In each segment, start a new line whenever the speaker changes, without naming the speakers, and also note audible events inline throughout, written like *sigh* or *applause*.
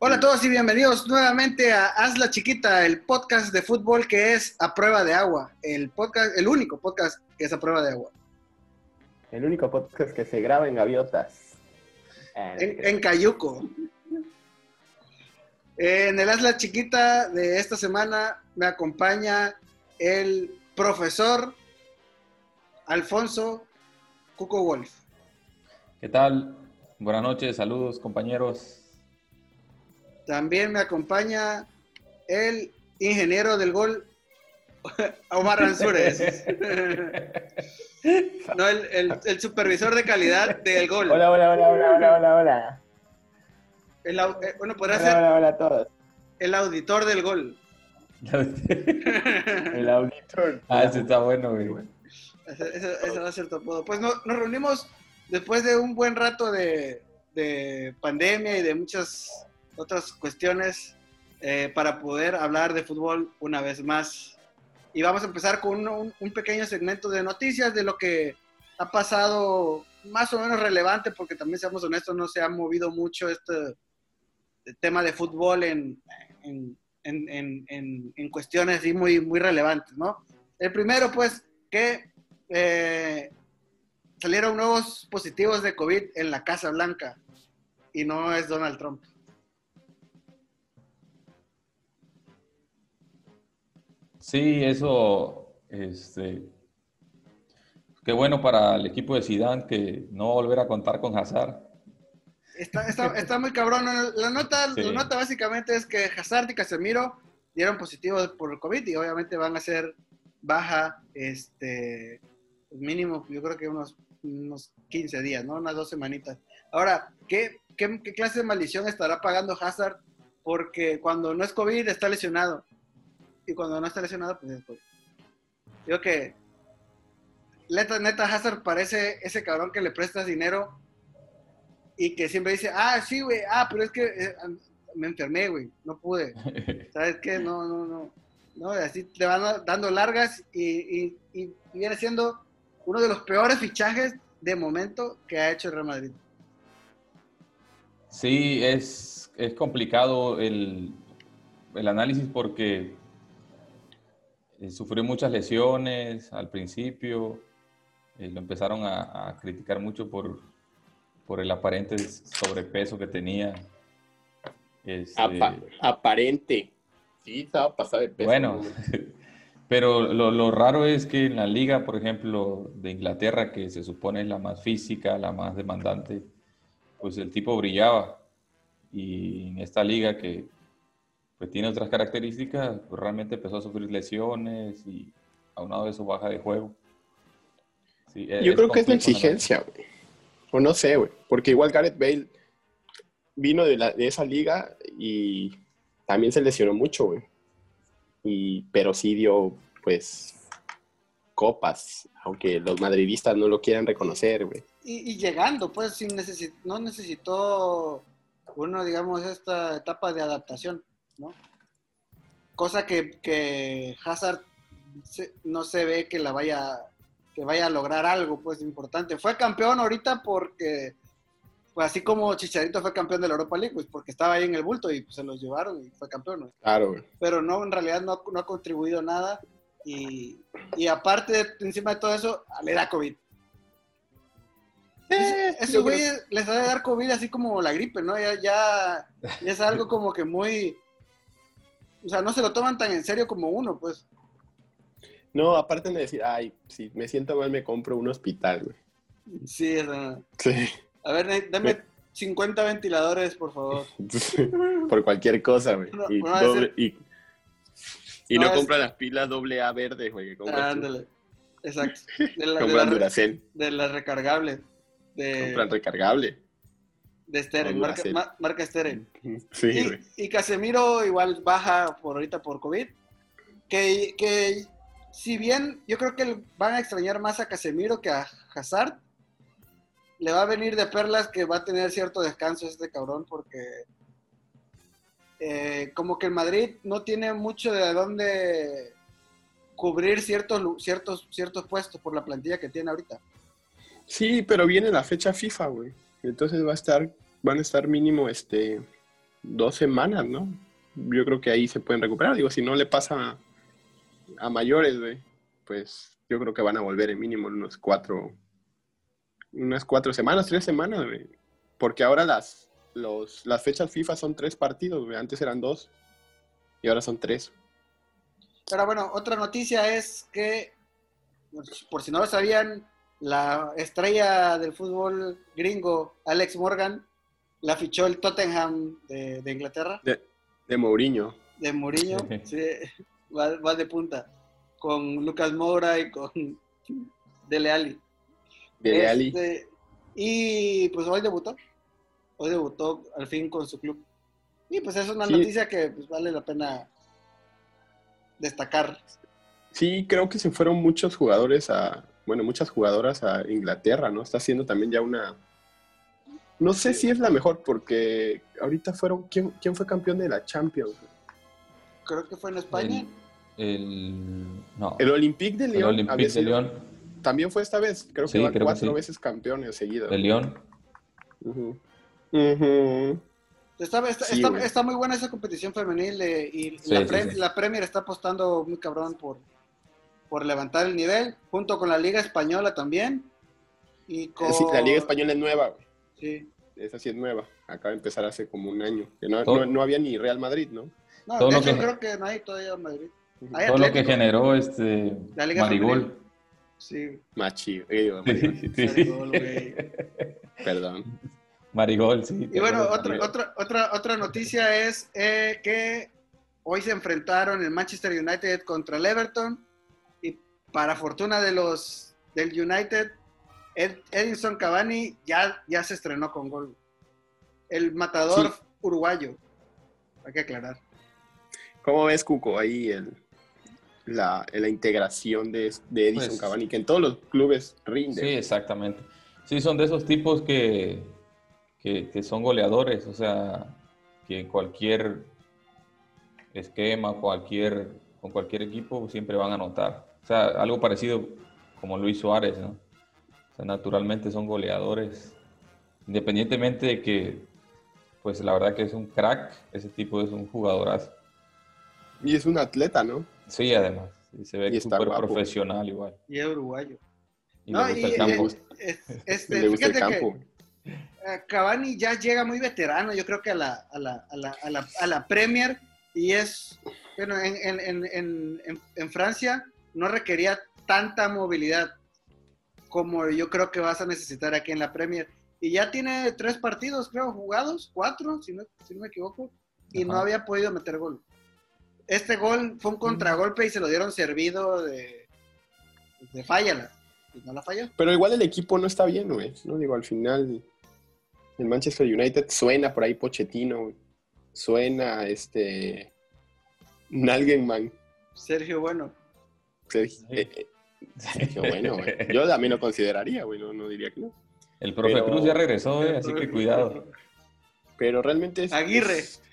Hola a todos y bienvenidos nuevamente a Haz la Chiquita, el podcast de fútbol que es a prueba de agua. El podcast, el único podcast que es a prueba de agua.
El único podcast que se graba en gaviotas. Ah,
En, Cayuco. En el Haz la Chiquita de esta semana me acompaña el profesor Alfonso Cuco Wolf.
¿Qué tal? Buenas noches, saludos compañeros.
También me acompaña el ingeniero del gol, *laughs* Omar Ansures. *laughs* no, el, el- el supervisor de calidad del gol.
Hola, hola, hola, hola, hola, hola, hola.
El eh, bueno, podría
Hola,
ser
hola, hola a todos.
el auditor del gol. *laughs*
El auditor.
ah, ese está bueno, güey.
Ese, va a ser tu apodo. Pues no- nos reunimos después de un buen rato de, de pandemia y de muchas otras cuestiones eh, para poder hablar de fútbol una vez más. Y vamos a empezar con un, un pequeño segmento de noticias de lo que ha pasado más o menos relevante, porque también seamos honestos, no se ha movido mucho este tema de fútbol en- en- en- en cuestiones así muy, muy relevantes, ¿no? El primero, pues, que eh, salieron nuevos positivos de COVID en la Casa Blanca y no es Donald Trump.
Sí, eso, este, qué bueno para el equipo de Zidane que no volver a contar con Hazard.
Está, está, está muy cabrón. La nota,
Sí.
la nota básicamente es que Hazard y Casemiro dieron positivos por el COVID y obviamente van a ser baja, este, mínimo, yo creo que unos, unos 15 días, ¿no? Unas dos semanitas. Ahora, ¿qué, qué, qué clase de maldición estará pagando Hazard? Porque cuando no es COVID está lesionado. Y cuando no está lesionado, pues es COVID. Digo que neta, neta, Hazard parece ese cabrón que le prestas dinero y que siempre dice, ah, sí, güey, ah, pero es que eh, me enfermé, güey, no pude. *laughs* ¿Sabes qué? No, no, no. No, así te van dando largas y, y- y viene siendo uno de los peores fichajes de momento que ha hecho el Real Madrid.
Sí, es, es complicado el, el análisis porque eh, sufrió muchas lesiones al principio, eh, lo empezaron a, a criticar mucho por, por el aparente sobrepeso que tenía. Este,
Apa- aparente. Sí, estaba pasado de peso.
Bueno,
¿no? *laughs*
pero lo, lo raro es que en la liga, por ejemplo, de Inglaterra, que se supone es la más física, la más demandante, pues el tipo brillaba. Y en esta liga que pues tiene otras características, pues realmente empezó a sufrir lesiones y aunado de eso baja de juego. Sí,
Yo creo que es la exigencia, güey. O no sé, güey. Porque igual Gareth Bale vino de, la- de esa liga y también se lesionó mucho, güey. Y, pero sí dio, pues, copas, aunque los madridistas no lo quieran reconocer, güey.
Y, y llegando, pues, sin necesi- no necesitó uno, digamos, esta etapa de adaptación, ¿no? Cosa que, que Hazard se- no se ve que la vaya, que vaya a lograr algo, pues, importante. Fue campeón ahorita porque, pues, así como Chicharito fue campeón de la Europa League, pues, porque estaba ahí en el bulto y pues, se los llevaron y fue campeón, ¿no?
Claro, güey.
pero no, en realidad no, no ha contribuido nada. Y, y aparte, encima de todo eso, le da COVID.
Eh,
Esos
yo creo-
les ha de dar COVID así como la gripe, ¿no? Ya, ya, ya es algo como que muy... O sea, no se lo toman tan en serio como uno, pues.
No, aparte de decir, ay, si me siento mal, me compro un hospital, güey.
Sí, o sea,
Sí.
A ver, dame 50 ventiladores, por favor. *laughs*
Por cualquier cosa, güey.
No,
Y,
no
doble- y, y
No
no,
es-
compra las pilas doble A verdes, güey. que compras tú.
Ándale. Exacto. De la, *laughs* de la-
Duracell.
de las recargables. De,
Compran recargable.
De Steren, marca,
Duracell.
ma- marca Steren.
Sí, güey.
Y, y Casemiro igual baja por ahorita por COVID. Que, que si bien yo creo que van a extrañar más a Casemiro que a Hazard, le va a venir de perlas que va a tener cierto descanso este cabrón porque eh, como que el Madrid no tiene mucho de dónde cubrir ciertos, ciertos, ciertos puestos por la plantilla que tiene ahorita.
Sí, pero viene la fecha FIFA, güey. Entonces va a estar, van a estar mínimo este dos semanas, ¿no? Yo creo que ahí se pueden recuperar. Digo, si no le pasa a mayores, güey, pues yo creo que van a volver en mínimo unos cuatro, unas cuatro semanas, tres semanas. Porque ahora las, los, las fechas FIFA son tres partidos. Antes eran dos y ahora son tres.
Pero bueno, otra noticia es que, por si no lo sabían, la estrella del fútbol gringo, Alex Morgan, la fichó el Tottenham de, de Inglaterra,
De, de Mourinho.
de Mourinho, sí, va, va de punta, con Lucas Moura y con Dele Alli.
De Ali.
Este, y pues hoy debutó, hoy debutó al fin con su club. Y pues es una
Sí.
noticia que pues, vale la pena destacar.
Sí, creo que se fueron muchos jugadores a, bueno, muchas jugadoras a Inglaterra, ¿no? Está haciendo también ya una, no sé si es la mejor, porque ahorita fueron, ¿quién, quién fue campeón de la Champions?
Creo que fue en España.
El, el- no,
El Olympique de
el
Lyon, había
Olympique de Lyon,
también fue esta vez, creo que
Sí,
van
creo que
cuatro
sí.
veces campeones seguidos.
de Lyon.
Ujú. Ujú.
Está, está,
Sí,
está- muy buena esa competición femenil eh, y
Sí,
la,
sí,
Prem-
sí.
la Premier está apostando muy cabrón por, por levantar el nivel, junto con la Liga Española también. Y con,
Sí, la Liga Española es nueva, güey.
Sí.
esa sí es nueva, acaba de empezar hace como un año, que no, no, no había ni Real Madrid, ¿no?
No,
Todo
de
lo
hecho,
que-
creo que no hay todavía en Madrid. Hay
Todo lo que generó este
La Liga
Marigol.
Femenil. Sí,
Machi, eh, digo, Marigol,
Sí, sí.
Marigol, güey. *laughs*
perdón.
Marigol, sí.
Y bueno, otra, otra, otra, otra noticia es eh, que hoy se enfrentaron el Manchester United contra el Everton para fortuna de los del United, Ed- Edinson Cavani ya, ya se estrenó con gol. El matador
Sí.
uruguayo, hay que aclarar.
¿Cómo ves, Cuco, ahí el, la, la integración de, de Edison
Pues-
Cavani, que en todos los clubes rinde?
Sí, exactamente. Sí, son de esos tipos que, que, que son goleadores, o sea, que en cualquier esquema, cualquier, con cualquier equipo siempre van a anotar. O sea, algo parecido como Luis Suárez, ¿no? O sea, naturalmente son goleadores, independientemente de que, pues la verdad que es un crack, ese tipo es un jugadorazo.
Y es un atleta, ¿no?
Sí, además, y se ve súper profesional igual.
Y es uruguayo.
Y
No,
le gusta
y-
el campo.
eh, es- este, *laughs*
Le gusta el
que-
campo.
Eh, Cavani ya llega muy veterano, yo creo que a la, a la, a la, a la, a la Premier y es, bueno, en, en, en, en, en- en Francia no requería tanta movilidad como yo creo que vas a necesitar aquí en la Premier. Y ya tiene tres partidos, creo, jugados, cuatro, si no, si no me equivoco, y no había podido meter gol. Este gol fue un contragolpe y se lo dieron servido de, de fállala. Y no la falló.
Pero igual el equipo no está bien, güey. No digo, al final el Manchester United suena por ahí Pochettino, güey. Suena este Nalgenman.
Sergio Bueno.
Sergio, eh, eh, Sergio, *laughs* bueno, güey. Yo también lo consideraría, güey. No, no diría que no.
El profe
Pero-
Cruz ya regresó, eh, así que cuidado.
Pero realmente es.
Aguirre.
es- *laughs*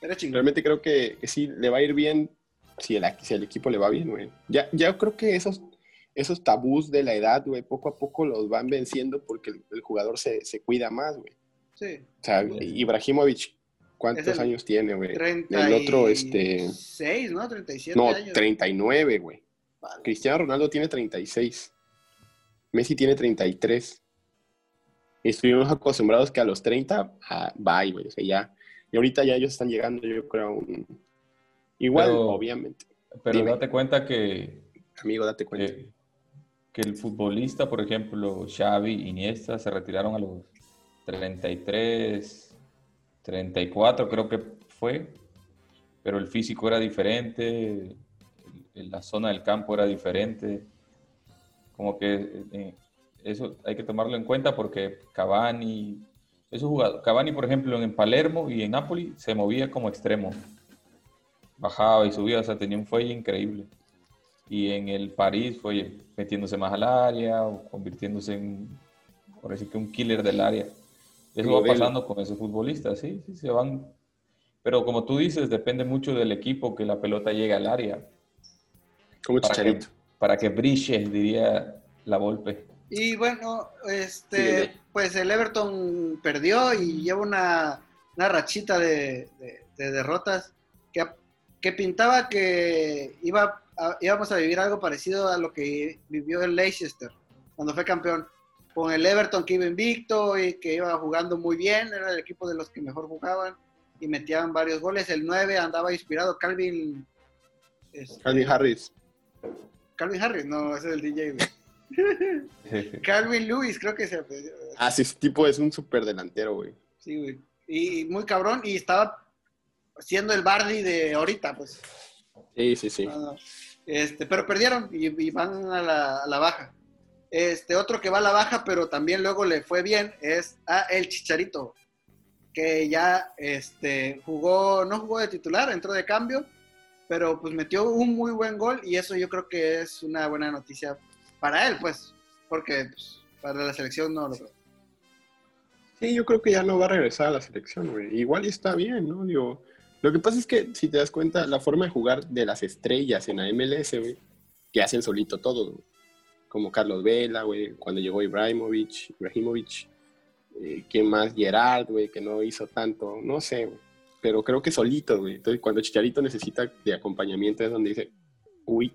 Era
realmente creo que, que sí le va a ir bien si el, si el equipo le va bien, güey. Ya, ya creo que esos, esos tabús de la edad, güey, poco a poco los van venciendo porque el, el jugador se, se cuida más, güey.
Sí.
O sea, Ibrahimovic, ¿cuántos años tiene, güey?
36,
El otro, este.
¿no? 37
No,
años.
39, güey.
Vale.
Cristiano Ronaldo tiene 36. Messi tiene 33. Y estuvimos acostumbrados que a los 30, ah, bye, güey. O sea, ya. Y ahorita ya ellos están llegando, yo creo, a un. Igual,
Pero-
obviamente.
Pero
Dime.
date cuenta que,
Amigo, date cuenta.
que, que el futbolista, por ejemplo, Xavi, Iniesta, se retiraron a los 33, 34 creo que fue, pero el físico era diferente, la zona del campo era diferente, como que eh, eso hay que tomarlo en cuenta porque Cavani, esos jugadores, Cavani por ejemplo en Palermo y en Napoli se movía como extremo, bajaba y subía, o sea, tenía un fuelle increíble. Y en el París fue metiéndose más al área o convirtiéndose en, por decir que un killer del área. Eso va pasando con esos futbolistas, sí, sí, se van Pero como tú dices, depende mucho del equipo que la pelota llegue al área.
Como
Para que,
Chicharito.
para que brille, diría la Volpe.
Y bueno, este,
sí.
pues el Everton perdió y lleva una, una rachita de, de- de derrotas que, que pintaba que iba a- íbamos a vivir algo parecido a lo que vivió el Leicester cuando fue campeón. Con el Everton que iba invicto y que iba jugando muy bien, era el equipo de los que mejor jugaban y metían varios goles. El 9 andaba inspirado Calvin. este,
Calvin Harris.
Calvin Harris, no, ese es el DJ. güey. *laughs* Calvin Lewis, creo que se
Ah, sí, ese tipo es un súper delantero, güey.
Sí, güey. Y muy cabrón, y estaba siendo el Bardi de ahorita, pues.
Sí, sí, sí.
No, no. Este, pero perdieron y, y van a la, a la baja. Este, otro que va a la baja, pero también luego le fue bien, es a El Chicharito, que ya este, jugó, no jugó de titular, entró de cambio, pero pues metió un muy buen gol y eso yo creo que es una buena noticia para él, pues, porque pues, para la selección no lo creo.
Sí, yo creo que ya no va a regresar a la selección, güey. Igual está bien, ¿no? Digo, lo que pasa es que, si te das cuenta, la forma de jugar de las estrellas en la MLS, güey, que hacen solito todo, güey. Como Carlos Vela, güey, cuando llegó Ibrahimovic, Ibrahimovic, eh, ¿quién más? Gerard, güey, que no hizo tanto, no sé, güey. Pero creo que solito, güey. Entonces, cuando Chicharito necesita de acompañamiento es donde dice, uy,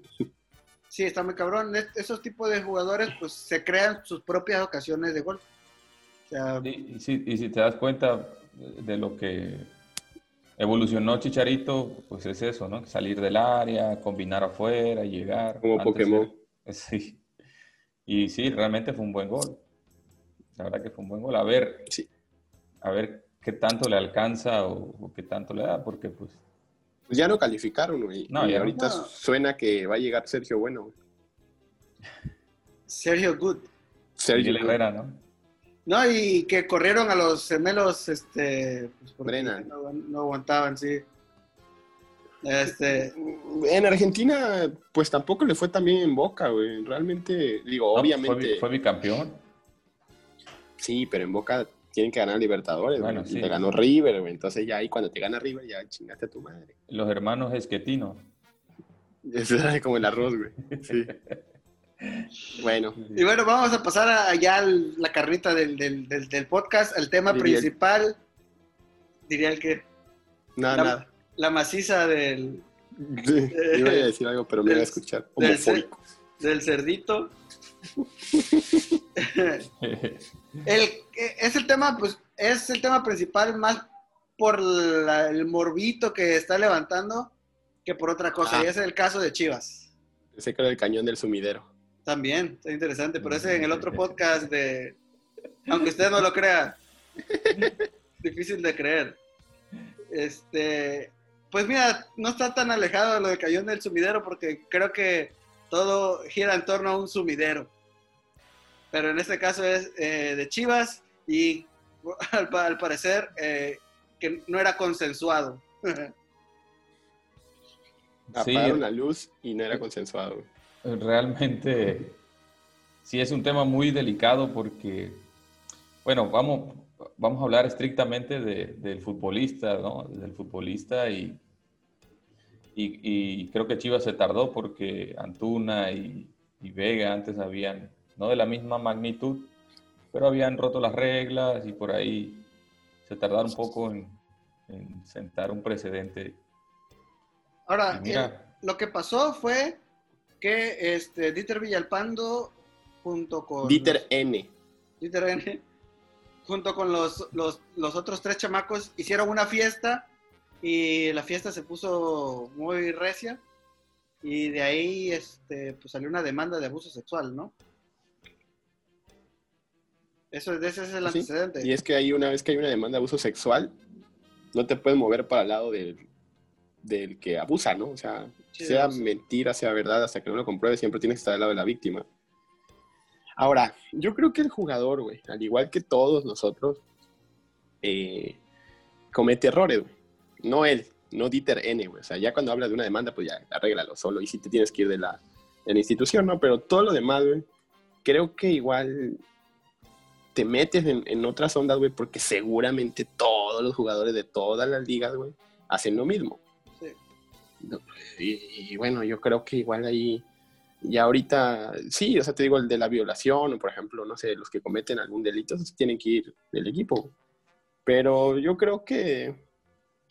Sí, está muy cabrón. Es- Esos tipos de jugadores, pues, se crean sus propias ocasiones de gol. O sea,
Sí, y, si, y si te das cuenta de lo que evolucionó Chicharito, pues es eso, ¿no? Salir del área, combinar afuera, llegar.
como
Antes
Pokémon.
era- *laughs* Sí. Y sí, realmente fue un buen gol. La verdad que fue un buen gol. A ver,
Sí.
a ver qué tanto le alcanza o, o qué tanto le da, porque pues
Pues ya no calificaron, güey.
No,
y ahorita
No.
suena que va a llegar Sergio Bueno, güey.
Sergio Good.
Sergio
Herrera, ¿no?
No, y que corrieron a los gemelos, este, pues, porque
Brennan.
No, no aguantaban, sí. Este,
En Argentina, pues tampoco le fue tan bien en Boca, güey. Realmente, digo,
No,
obviamente,
Fue, fue bicampeón.
sí, pero en Boca tienen que ganar Libertadores,
Bueno,
güey. Y
sí.
Le ganó River, güey. Entonces ya ahí cuando te gana River, ya chingaste a tu madre.
Los hermanos Esquetino.
Eso es como el arroz, güey. Sí. bueno,
y bueno, vamos a pasar a, allá al- la carrita del, del, del, del podcast, al tema
Diría el-
principal, diría el que,
nada,
la,
nada.
La maciza del,
Sí, Iba a decir algo, pero me
Del-
iba a escuchar
del- del cerdito. *laughs* El, es el tema, pues, es el tema principal más por la- el morbito que está levantando que por otra cosa.
Ah.
Y ese es el caso de Chivas.
Ese creo el cañón del sumidero.
También, está interesante, pero ese en el otro podcast de, aunque usted no lo crea, *laughs* difícil de creer. Este, pues mira, no está tan alejado de lo de Cañón del Sumidero porque creo que todo gira en torno a un sumidero. Pero en este caso es eh, de Chivas y *laughs* al, pa- al parecer eh, que no era consensuado. *laughs*
Sí,
Apagaron la luz y no era consensuado,
realmente sí es un tema muy delicado porque, bueno, vamos, vamos a hablar estrictamente de- del futbolista, ¿no? Del futbolista y, y, y creo que Chivas se tardó porque Antuna y, y Vega antes habían, no de la misma magnitud, pero habían roto las reglas y por ahí se tardaron un poco en, en sentar un precedente.
Ahora,
mira,
el- lo que pasó fue que este, Dieter Villalpando junto con...
Dieter N.
Dieter N, junto con los, los, los otros tres chamacos, hicieron una fiesta y la fiesta se puso muy recia y de ahí este, pues salió una demanda de abuso sexual, ¿no? Eso, ese es el
¿Sí?
antecedente.
Y es que ahí una vez que hay una demanda de abuso sexual, no te puedes mover para el lado del, del que abusa, ¿no? O sea,
Sí,
sea mentira, sea verdad, hasta que no lo compruebes, siempre tienes que estar del lado de la víctima. Ahora, yo creo que el jugador, güey, al igual que todos nosotros, eh, comete errores, güey. No él, no Dieter N, güey. O sea, ya cuando hablas de una demanda, pues ya, arréglalo solo. Y si te tienes que ir de la, de la institución, ¿no? Pero todo lo demás, güey, creo que igual te metes en, en otras ondas, güey, porque seguramente todos los jugadores de todas las ligas, güey, hacen lo mismo.
Sí.
Y, y bueno, yo creo que igual ahí, ya ahorita, sí, o sea, te digo, el de la violación, o por ejemplo, no sé, los que cometen algún delito, tienen que ir del equipo. Pero yo creo que,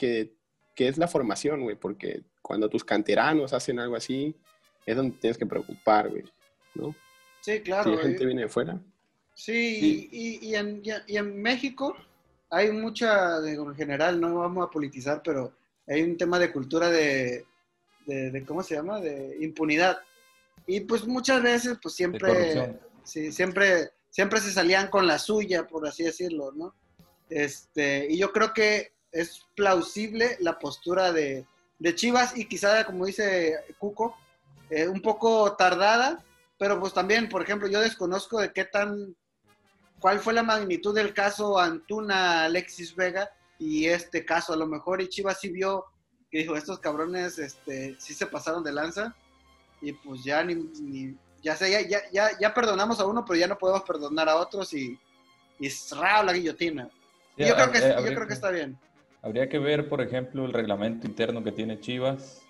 que, que es la formación, güey, porque cuando tus canteranos hacen algo así, es donde tienes que preocupar, güey, ¿no?
Sí,
Si
claro.
la gente
y-
viene de fuera.
Sí,
Sí.
Y, y en, y en- y en México hay mucha, digo, en general, no vamos a politizar, pero hay un tema de cultura de, de, de- ¿cómo se llama? De impunidad. Y pues muchas veces, pues siempre, sí, siempre, siempre se salían con la suya, por así decirlo, ¿no? Este, y yo creo que es plausible la postura de, de Chivas y quizá, como dice Cuco, eh, un poco tardada, pero pues también, por ejemplo, yo desconozco de qué tan, cuál fue la magnitud del caso Antuna Alexis Vega y este caso, a lo mejor y Chivas sí vio que dijo, estos cabrones este, sí se pasaron de lanza y pues ya ni, ni- ya sé, ya, ya, ya, ya perdonamos a uno, pero ya no podemos perdonar a otros y, y cerrado la guillotina.
Sí,
yo, creo que,
eh,
yo creo que está bien.
Habría que ver, por ejemplo, el reglamento interno que tiene Chivas.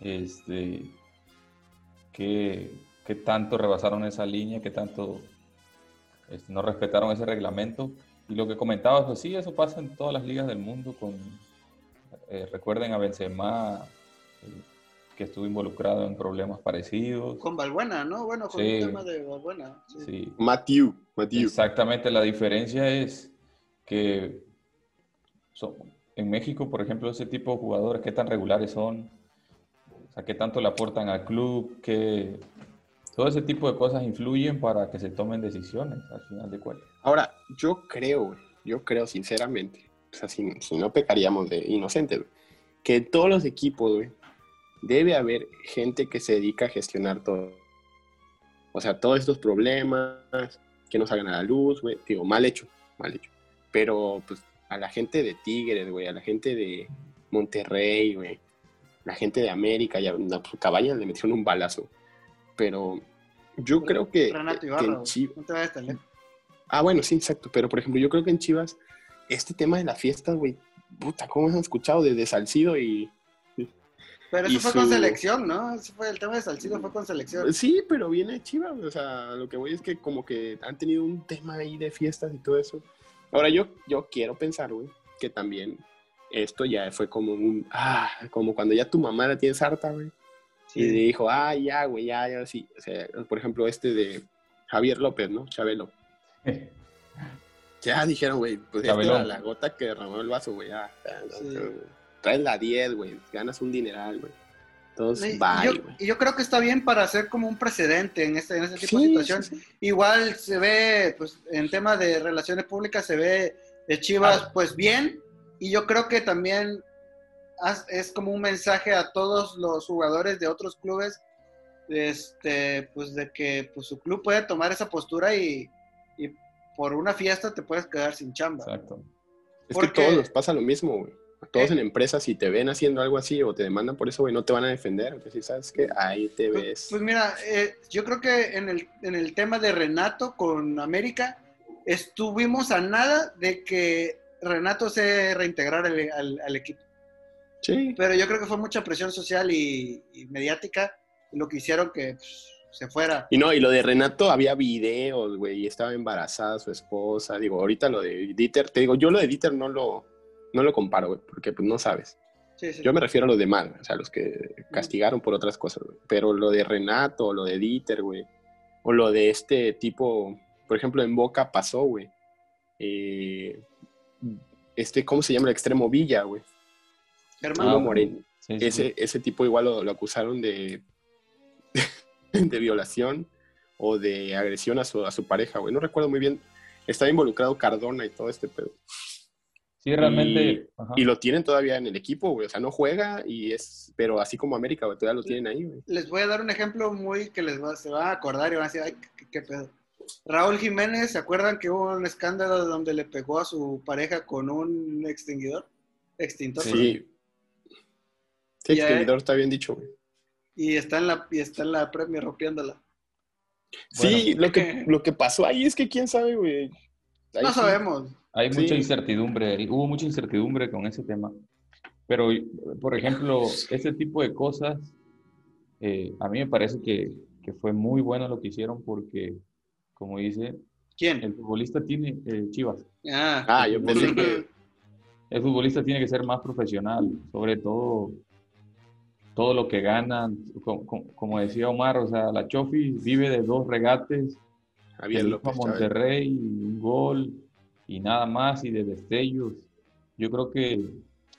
Este, qué, qué tanto rebasaron esa línea, qué tanto este, no respetaron ese reglamento. Y lo que comentabas, pues sí, eso pasa en todas las ligas del mundo. Con, eh, recuerden a Benzema, eh, que estuvo involucrado en problemas parecidos.
Con Balbuena, ¿no? Bueno, con
Sí.
el tema de Balbuena. sí.
Sí,
Matthew, Matthew.
Exactamente, la diferencia es que en México, por ejemplo, ese tipo de jugadores, ¿qué tan regulares son? O sea, ¿qué tanto le aportan al club? ¿Qué... Todo ese tipo de cosas influyen para que se tomen decisiones, al final de cuentas.
Ahora, yo creo, yo creo sinceramente, o sea, si, si no pecaríamos de inocentes, que todos los equipos, güey, debe haber gente que se dedica a gestionar todo. O sea, todos estos problemas que nos salgan a la luz, güey, digo, mal hecho, mal hecho. Pero, pues, a la gente de Tigres, güey, a la gente de Monterrey, güey, la gente de América, ya, no, pues, Cabañas le metieron un balazo. Pero yo creo que,
Renato
que
Ibarra,
en Chivas...
no te vayas tan lejos.
Ah, bueno, sí, exacto. Pero, por ejemplo, yo creo que en Chivas, este tema de la fiesta, güey, puta, ¿cómo han escuchado? Desde Salcido y...
Pero
Y
eso fue con selección, ¿no? Ese fue el tema de Salcido, fue con selección.
Sí, pero viene de Chivas. O sea, lo que voy es que como que han tenido un tema ahí de fiestas y todo eso. Ahora, yo, yo quiero pensar, güey, que también esto ya fue como un... Ah, como cuando ya tu mamá la tienes harta, güey. Y dijo, ah, ya, güey, ya, ya, sí. O sea, por ejemplo, este de Javier López, ¿no? Chabelo. *laughs* Ya dijeron, güey, pues esta era la gota que derramó el vaso, güey. Ya,
Sí.
traes la 10, güey. Ganas un dineral, güey. Entonces, bye,
yo, creo que está bien para hacer como un precedente en este, en este tipo de situación.
sí, sí.
Igual se ve, pues, en tema de relaciones públicas, se ve de Chivas,
Ah.
pues bien. Y yo creo que también es como un mensaje a todos los jugadores de otros clubes, este, pues, de que pues, su club puede tomar esa postura y, y por una fiesta te puedes quedar sin chamba.
Exacto.
Es
porque-
que a todos nos pasa lo mismo, güey. Todos en empresas, si te ven haciendo algo así o te demandan por eso, güey, no te van a defender. Entonces, ¿sabes qué? Ahí te
Pues,
ves.
pues mira, eh, yo creo que en el, en el tema de Renato con América, estuvimos a nada de que Renato se reintegrara al, al- al equipo.
Sí.
Pero yo creo que fue mucha presión social y, y mediática lo que hicieron que pues, se fuera.
Y no, y lo de Renato había videos, güey, y estaba embarazada su esposa. Digo, ahorita lo de Dieter, te digo, yo lo de Dieter no lo, no lo comparo, güey, porque pues no sabes.
Sí, sí.
Yo me refiero a los demás, o sea, los que castigaron por otras cosas, güey. Pero lo de Renato, o lo de Dieter, güey. O lo de este tipo, por ejemplo, en Boca pasó, güey. Eh, este, ¿cómo se llama? El extremo Villa, güey.
Hermano,
Ah,
Moreno.
Sí, sí,
Ese,
sí.
ese tipo igual lo, lo acusaron de, *laughs* de violación o de agresión a su, a su pareja, güey. No recuerdo muy bien. Estaba involucrado Cardona y todo este pedo.
Sí, realmente.
Y lo tienen todavía en el equipo, güey. O sea, no juega y es... Pero así como América, güey, todavía lo tienen ahí, güey.
les voy a dar un ejemplo muy que les va, se van a acordar y van a decir, ay, qué, qué pedo. Raúl Jiménez, ¿se acuerdan que hubo un escándalo donde le pegó a su pareja con un extinguidor? Extintor.
Sí. Sí, extinguidor está bien dicho, güey.
Y está en la, y está en la premia rompiéndola.
Sí,
Bueno.
lo, que, *laughs* lo que pasó ahí es que quién sabe, güey. Ahí
No
sí.
sabemos.
Hay
Sí.
mucha incertidumbre, hubo mucha incertidumbre con ese tema. Pero, por ejemplo, ese tipo de cosas, eh, a mí me parece que, que, fue muy bueno lo que hicieron porque, como dice,
¿quién?
El futbolista tiene, eh, Chivas.
Ah,
ah yo pensé que...
El futbolista tiene que ser más profesional, sobre todo todo lo que ganan, como, decía Omar, o sea, la Chofi vive de dos regates,
Javier López,
Monterrey, un gol y nada más, y de destellos. Yo creo que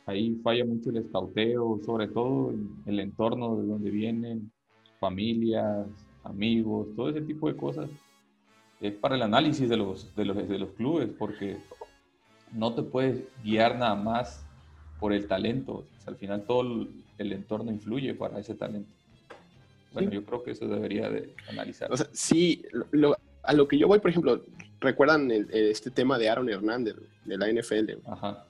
ahí falla mucho el escauteo, sobre todo en el entorno de donde vienen, familias, amigos, todo ese tipo de cosas. Es para el análisis de los, de los, de los clubes, porque no te puedes guiar nada más por el talento. al final todo el entorno influye para ese talento. Bueno, yo creo que eso debería de analizar.
O sea, sí, a lo que yo voy, por ejemplo, ¿recuerdan este tema de Aaron Hernández, de la NFL?
Ajá.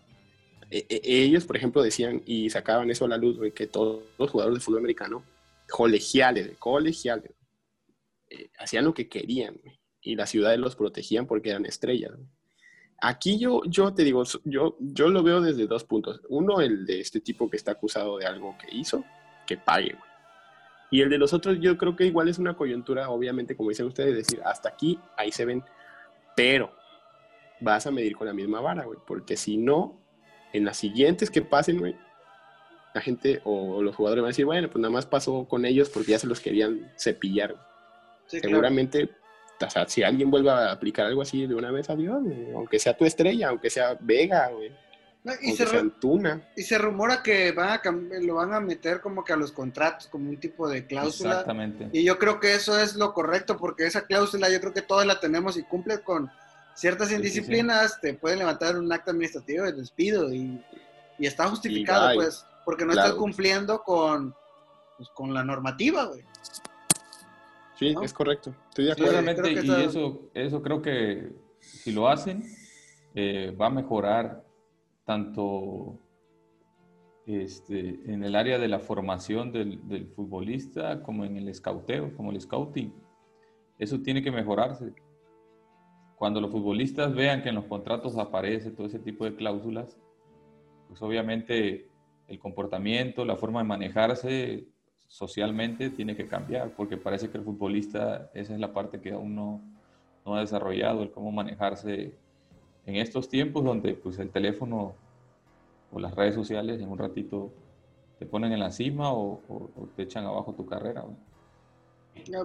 E, e, ellos, por ejemplo, decían y sacaban eso a la luz, que todos los jugadores de fútbol americano, colegiales, colegiales, eh, hacían lo que querían, y la ciudad los protegían porque eran estrellas. Aquí yo, yo te digo, yo, yo lo veo desde dos puntos. Uno, el de este tipo que está acusado de algo que hizo, que pague, güey. Y el de los otros, yo creo que igual es una coyuntura, obviamente, como dicen ustedes, decir, hasta aquí, ahí se ven, pero vas a medir con la misma vara, güey, porque si no, en las siguientes que pasen, güey, la gente o los jugadores van a decir, bueno, pues nada más pasó con ellos porque ya se los querían cepillar. Seguramente o sea, si alguien vuelve a aplicar algo así de una vez, adiós, aunque sea tu estrella, aunque sea Vega, güey.
Y, se y se rumora que van a lo van a meter como que a los contratos, como un tipo de cláusula.
Exactamente.
Y yo creo que eso es lo correcto, porque esa cláusula yo creo que todos la tenemos y cumple con ciertas indisciplinas, te pueden levantar un acto administrativo de despido y, y está justificado, pues, porque no estás cumpliendo con, pues, con la normativa, güey.
Sí, es correcto. Estoy de
acuerdo. y eso, eso creo que si lo hacen, eh, va a mejorar tanto este, en el área de la formación del, del, futbolista como en el escauteo, como el scouting. Eso tiene que mejorarse. Cuando los futbolistas vean que en los contratos aparece todo ese tipo de cláusulas, pues obviamente el comportamiento, la forma de manejarse socialmente tiene que cambiar, porque parece que el futbolista, esa es la parte que aún no, no ha desarrollado, el cómo manejarse en estos tiempos donde pues el teléfono o las redes sociales en un ratito te ponen en la cima o, te echan abajo tu carrera.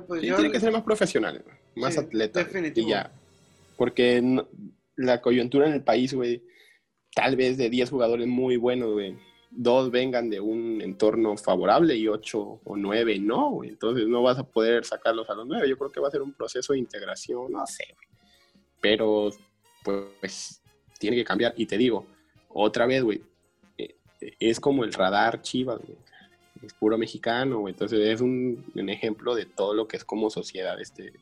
Pues tiene que ser más profesional, más atleta. Y ya. Porque la coyuntura en el país, güey, tal vez de 10 jugadores muy buenos, güey, dos vengan de un entorno favorable y ocho o nueve no, Entonces no vas a poder sacarlos a los nueve. Yo creo que va a ser un proceso de integración, no sé, Pero, pues, tiene que cambiar. Y te digo, otra vez, güey, eh, es como el radar Chivas, Es puro mexicano, güey. Entonces es un, ejemplo de todo lo que es como sociedad este,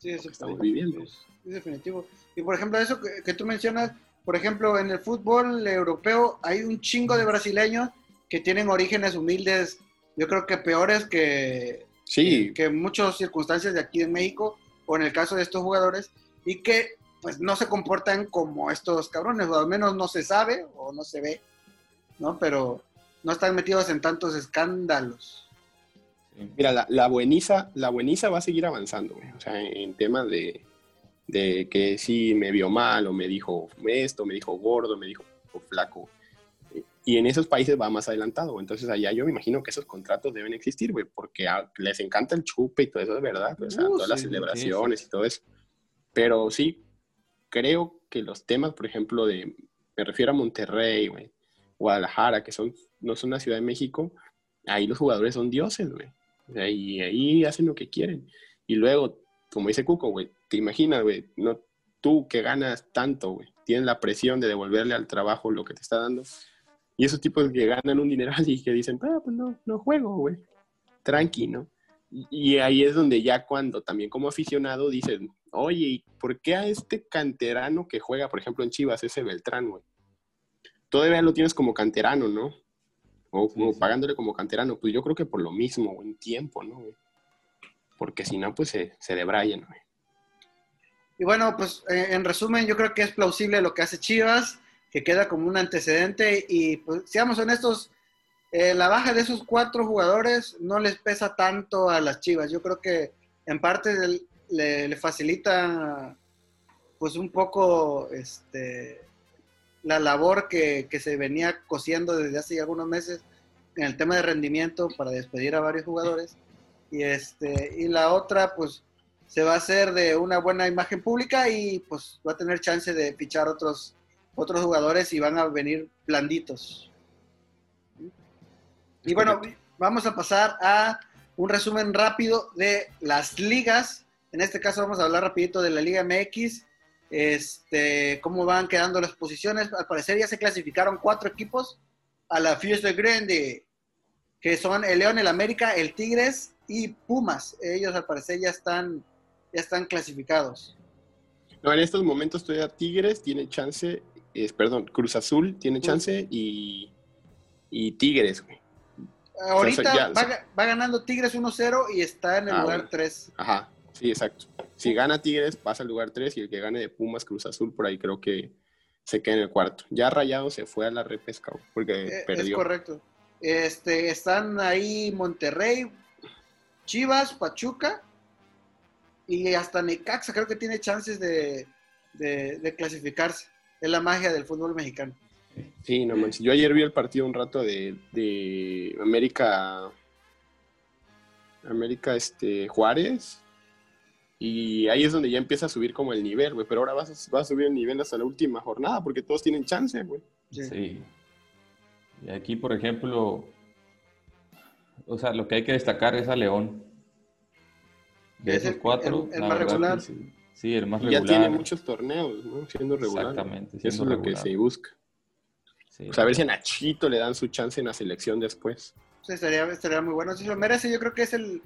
que estamos viviendo. Es, definitivo. Y por ejemplo, eso que tú mencionas, por ejemplo, en el fútbol europeo hay un chingo de brasileños que tienen orígenes humildes, yo creo que peores que,
sí.
que, muchas circunstancias de aquí en México, o en el caso de estos jugadores, y que pues no se comportan como estos cabrones, o al menos no se sabe o no se ve, ¿no? Pero no están metidos en tantos escándalos.
Mira, la, la bueniza, la bueniza va a seguir avanzando, o sea, en temas de, de que sí me vio mal o me dijo esto, me dijo gordo, me dijo flaco. Y en esos países va más adelantado. Entonces allá yo me imagino que esos contratos deben existir, güey, porque les encanta el chupe y todo eso es verdad. O sea, uh, todas las celebraciones y todo eso. Pero sí, creo que los temas, por ejemplo, de, me refiero a Monterrey, güey, Guadalajara, que son, no son la Ciudad de México, ahí los jugadores son dioses, güey. Y ahí hacen lo que quieren. Y luego, como dice Cuco, güey, te imaginas, güey, no, tú que ganas tanto, güey, tienes la presión de devolverle al trabajo lo que te está dando. Y esos tipos que ganan un dineral y que dicen, ah, pues no, no juego, güey. Tranqui, ¿no? Y ahí es donde ya cuando también como aficionado dicen, oye, ¿por qué a este canterano que juega, por ejemplo, en Chivas, ese Beltrán, güey? Todavía lo tienes como canterano, ¿no? O como pagándole como canterano. Pues yo creo que por lo mismo, en tiempo, ¿no? Porque si no, pues se, se debrayan, güey.
Y bueno, pues eh, en resumen, yo creo que es plausible lo que hace Chivas, que queda como un antecedente y pues seamos honestos, eh, la baja de esos cuatro jugadores no les pesa tanto a las Chivas. Yo creo que en parte le, facilita pues un poco este, la labor que, que se venía cosiendo desde hace algunos meses en el tema de rendimiento para despedir a varios jugadores. Y, este, y la otra, pues, se va a hacer de una buena imagen pública y pues va a tener chance de fichar otros, otros jugadores y van a venir blanditos. Y bueno, vamos a pasar a un resumen rápido de las ligas. En este caso vamos a hablar rapidito de la Liga MX. Este, cómo van quedando las posiciones. Al parecer ya se clasificaron cuatro equipos a la Fiesta Grande, que son el León, el América, el Tigres y Pumas. Ellos al parecer ya están, ya están clasificados.
No, en estos momentos todavía Tigres tiene chance, perdón, Cruz Azul tiene chance y, y Tigres, güey.
Ahorita
ya-
va, ga- va ganando Tigres 1-0 y está en el
Ah,
lugar
bueno.
3.
Ajá, sí, exacto. Si gana Tigres, pasa al lugar 3 y el que gane de Pumas, Cruz Azul, por ahí creo que se queda en el cuarto. Ya Rayado se fue a la repesca, porque
Eh, es
perdió.
correcto. Este, están ahí Monterrey, Chivas, Pachuca y hasta Necaxa creo que tiene chances de, de- de clasificarse. Es la magia del fútbol mexicano.
Sí, no manches. Yo ayer vi el partido un rato de, de América. América este, Juárez. Y ahí es donde ya empieza a subir como el nivel, güey. Pero ahora vas a, va a subir el nivel hasta la última jornada porque todos tienen chance, güey.
Sí.
Sí. Y aquí, por ejemplo, o sea, lo que hay que destacar es a León. De
Es
esos
el-
cuatro,
el- más
verdad
regular.
sí. Sí, el más
Y ya
regular.
tiene muchos torneos, ¿no? Siendo regular.
Exactamente,
Eso es lo que
regular.
se busca.
Sí.
Sea, a ver si a Nachito le dan su chance en la selección después.
Sí, estaría, estaría muy bueno. Si lo merece, yo creo que es el.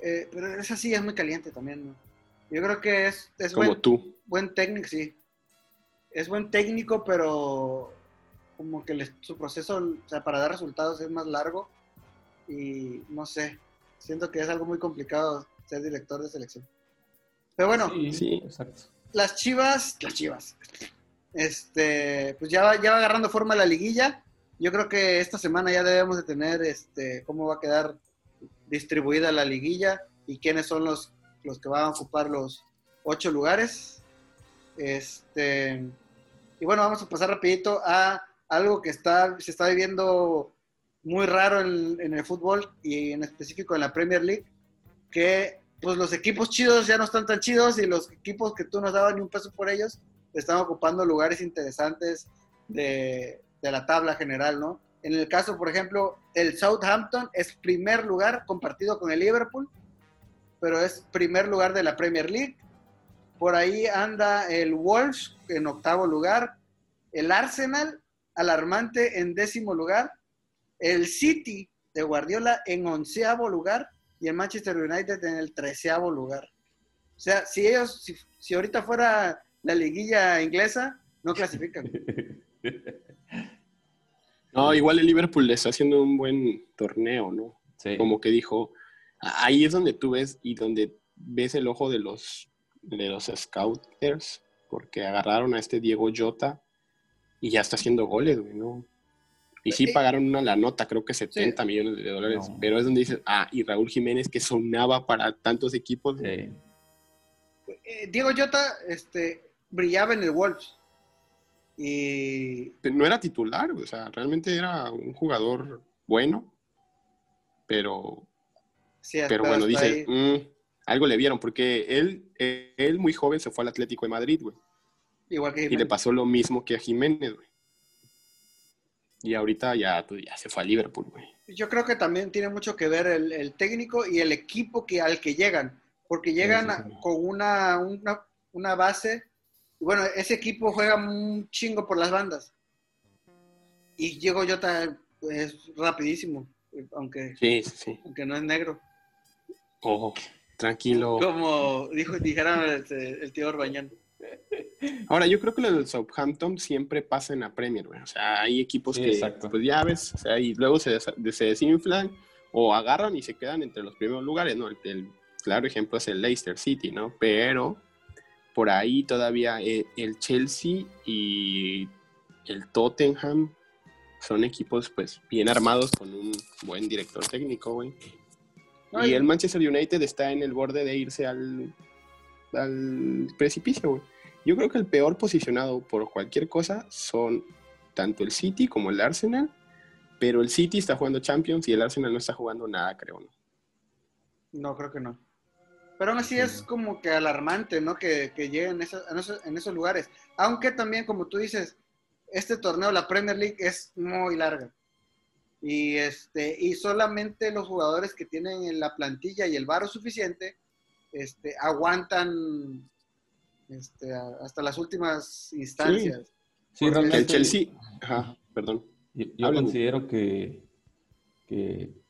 eh, pero esa sí es muy caliente también, ¿no? Yo creo que es, es
Como
buen,
tú.
buen técnico, sí. Es buen técnico, pero como que le- su proceso o sea, para dar resultados es más largo. Y no sé, siento que es algo muy complicado ser director de selección. Pero bueno,
Sí,
Sí.
exacto.
las Chivas, las Chivas, este, pues ya va, ya va agarrando forma la liguilla. Yo creo que esta semana ya debemos de tener, este, cómo va a quedar distribuida la liguilla y quiénes son los, los que van a ocupar los ocho lugares. Este, y bueno, vamos a pasar rapidito a algo que está, se está viviendo muy raro en, el fútbol y en específico en la Premier League, que pues los equipos chidos ya no están tan chidos y los equipos que tú no dabas ni un peso por ellos están ocupando lugares interesantes de, de la tabla general, ¿no? En el caso, por ejemplo, el Southampton es primer lugar compartido con el Liverpool, pero es primer lugar de la Premier League. Por ahí anda el Wolves en octavo lugar, el Arsenal alarmante en décimo lugar, el City de Guardiola en onceavo lugar y el Manchester United en el treceavo lugar. O sea, si ellos, si, si ahorita fuera la liguilla inglesa, no clasifican.
No, igual el Liverpool le está haciendo un buen torneo, ¿no?
Sí.
como que dijo, ahí es donde tú ves y donde ves el ojo de los, de los scouters, porque agarraron a este Diego Jota y ya está haciendo goles, güey, ¿no? Y sí pagaron una la nota, creo que 70
sí.
millones de dólares,
No.
pero es donde dices, ah, y Raúl Jiménez que sonaba para tantos equipos.
Sí.
Eh, Diego Jota este, brillaba en el Wolves. Y
No era titular, o sea, realmente era un jugador bueno, pero
sí, hasta-
Pero bueno, dice. "Mm, algo le vieron, porque él, él muy joven se fue al Atlético de Madrid, güey.
igual que
Y le
Jiménez.
pasó lo mismo que a Jiménez, güey. Y ahorita ya, pues, ya se fue a Liverpool, güey.
Yo creo que también tiene mucho que ver el, el técnico y el equipo que, al que llegan, porque llegan
sí,
a-
sí.
con una, una, una base. Bueno, ese equipo juega un chingo por las bandas. Y Diego Jota es rapidísimo, aunque,
Sí, sí, sí.
aunque no es negro.
Ojo, tranquilo.
Como dijo, dijeron el, el tío Orbañán.
Ahora, yo creo que lo del Southampton siempre pasa en la Premier, güey. O sea, hay equipos
Sí,
que,
exacto.
pues ya ves, o sea, y luego se, des- se desinflan o agarran y se quedan entre los primeros lugares, ¿no? El, el claro ejemplo es el Leicester City, ¿no? Pero por ahí todavía eh, el Chelsea y el Tottenham son equipos pues bien armados con un buen director técnico, güey. Y
y-
el Manchester United está en el borde de irse al, al precipicio, güey. Yo creo que el peor posicionado por cualquier cosa son tanto el City como el Arsenal, pero el City está jugando Champions y el Arsenal no está jugando nada, creo, ¿no?
No, creo que no. Pero aún así es como que alarmante, ¿no? Que, que lleguen esos- en, esos, en esos lugares. Aunque también, como tú dices, este torneo, la Premier League, es muy larga. Y, este, y solamente los jugadores que tienen en la plantilla y el varo suficiente este, aguantan este, a- hasta las últimas instancias.
Sí,
Que el
realmente
Chelsea, ajá, perdón.
yo, yo considero que, que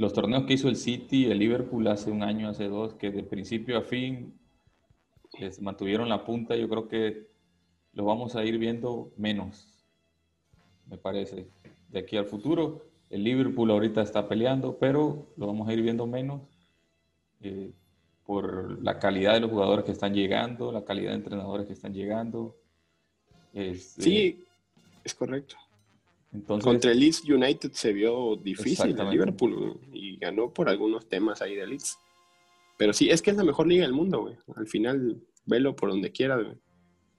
los torneos que hizo el City el Liverpool hace un año, hace dos, que de principio a fin les mantuvieron la punta, yo creo que lo vamos a ir viendo menos, me parece, de aquí al futuro. El Liverpool ahorita está peleando, pero lo vamos a ir viendo menos eh, por la calidad de los jugadores que están llegando, la calidad de entrenadores que están llegando. Este,
Sí, es correcto.
Entonces,
Contra el Leeds United se vio difícil el. Liverpool y ganó por algunos temas ahí de Leeds. Pero sí, es que es la mejor liga del mundo, güey. Al final, velo por donde quiera, güey.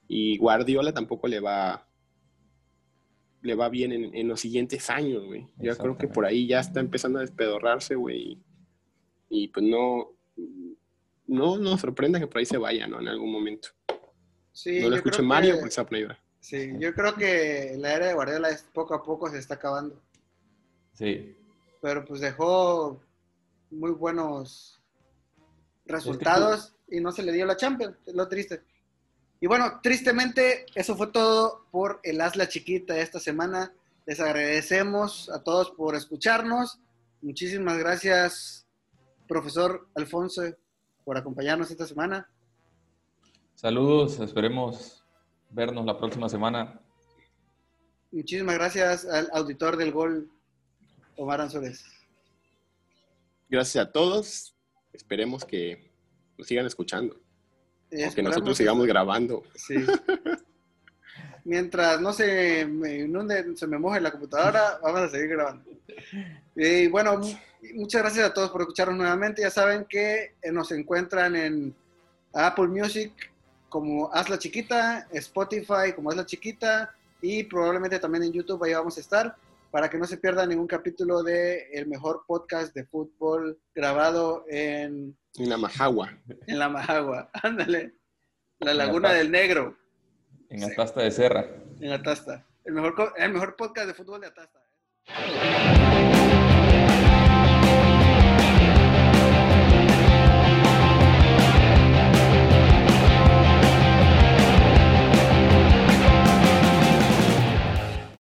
Y Guardiola tampoco le va le va bien en, en los siguientes años, güey. Yo creo que por ahí ya está empezando a despedorrarse, güey. Y, y, pues no no nos sorprenda que por ahí se vaya, ¿no? En algún momento.
Sí,
no lo escucho Mario
que-
porque está por ahí.
Sí, yo creo que la era de Guardiola es, poco a poco se está acabando.
sí,
pero pues dejó muy buenos resultados y no se le dio la Champions, lo triste. Y bueno, tristemente, eso fue todo por el Asla Chiquita de esta semana. Les agradecemos a todos por escucharnos. Muchísimas gracias, profesor Alfonso, por acompañarnos esta semana.
Saludos, esperemos vernos la próxima semana.
Muchísimas gracias al auditor del gol, Omar Ansores.
Gracias a todos. Esperemos que nos sigan escuchando. O que nosotros sigamos grabando.
Sí. *laughs* Mientras no se me inunde, se me moje la computadora, vamos a seguir grabando. Y bueno, mu- muchas gracias a todos por escucharnos nuevamente. Ya saben que eh, nos encuentran en Apple Music como Hazla Chiquita, Spotify como Hazla Chiquita y probablemente también en YouTube ahí vamos a estar para que no se pierdan ningún capítulo de el mejor podcast de fútbol grabado en,
Una majagua.
en La Majagua. *laughs* Ándale. La Laguna del Negro.
En Atasta de Serra.
En Atasta. El mejor, el mejor podcast de fútbol de Atasta.